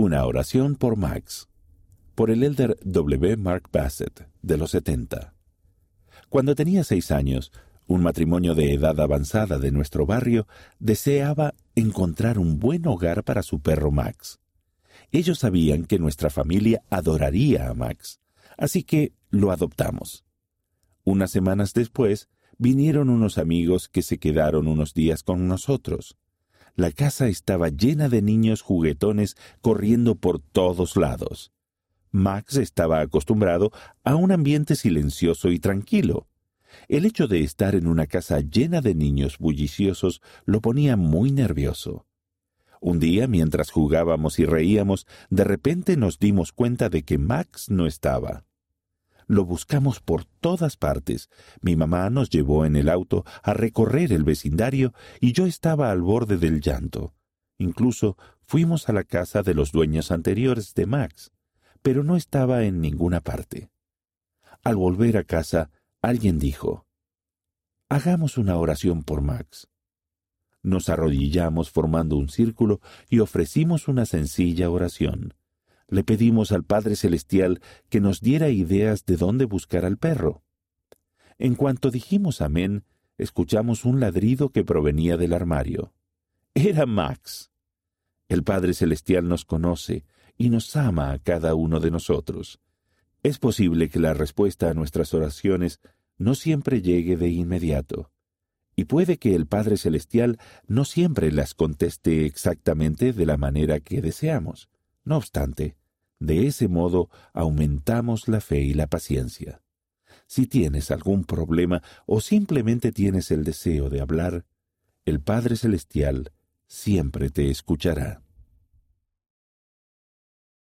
Una oración por Max, por el elder W. Mark Bassett, de los 70. Cuando tenía seis años, un matrimonio de edad avanzada de nuestro barrio deseaba encontrar un buen hogar para su perro Max. Ellos sabían que nuestra familia adoraría a Max, así que lo adoptamos. Unas semanas después, vinieron unos amigos que se quedaron unos días con nosotros. La casa estaba llena de niños juguetones corriendo por todos lados. Max estaba acostumbrado a un ambiente silencioso y tranquilo. El hecho de estar en una casa llena de niños bulliciosos lo ponía muy nervioso. Un día, mientras jugábamos y reíamos, de repente nos dimos cuenta de que Max no estaba. Lo buscamos por todas partes. Mi mamá nos llevó en el auto a recorrer el vecindario y yo estaba al borde del llanto. Incluso fuimos a la casa de los dueños anteriores de Max, pero no estaba en ninguna parte. Al volver a casa, alguien dijo, Hagamos una oración por Max. Nos arrodillamos formando un círculo y ofrecimos una sencilla oración. Le pedimos al Padre Celestial que nos diera ideas de dónde buscar al perro. En cuanto dijimos amén, escuchamos un ladrido que provenía del armario. Era Max. El Padre Celestial nos conoce y nos ama a cada uno de nosotros. Es posible que la respuesta a nuestras oraciones no siempre llegue de inmediato, y puede que el Padre Celestial no siempre las conteste exactamente de la manera que deseamos. No obstante, de ese modo aumentamos la fe y la paciencia. Si tienes algún problema o simplemente tienes el deseo de hablar, el Padre Celestial siempre te escuchará.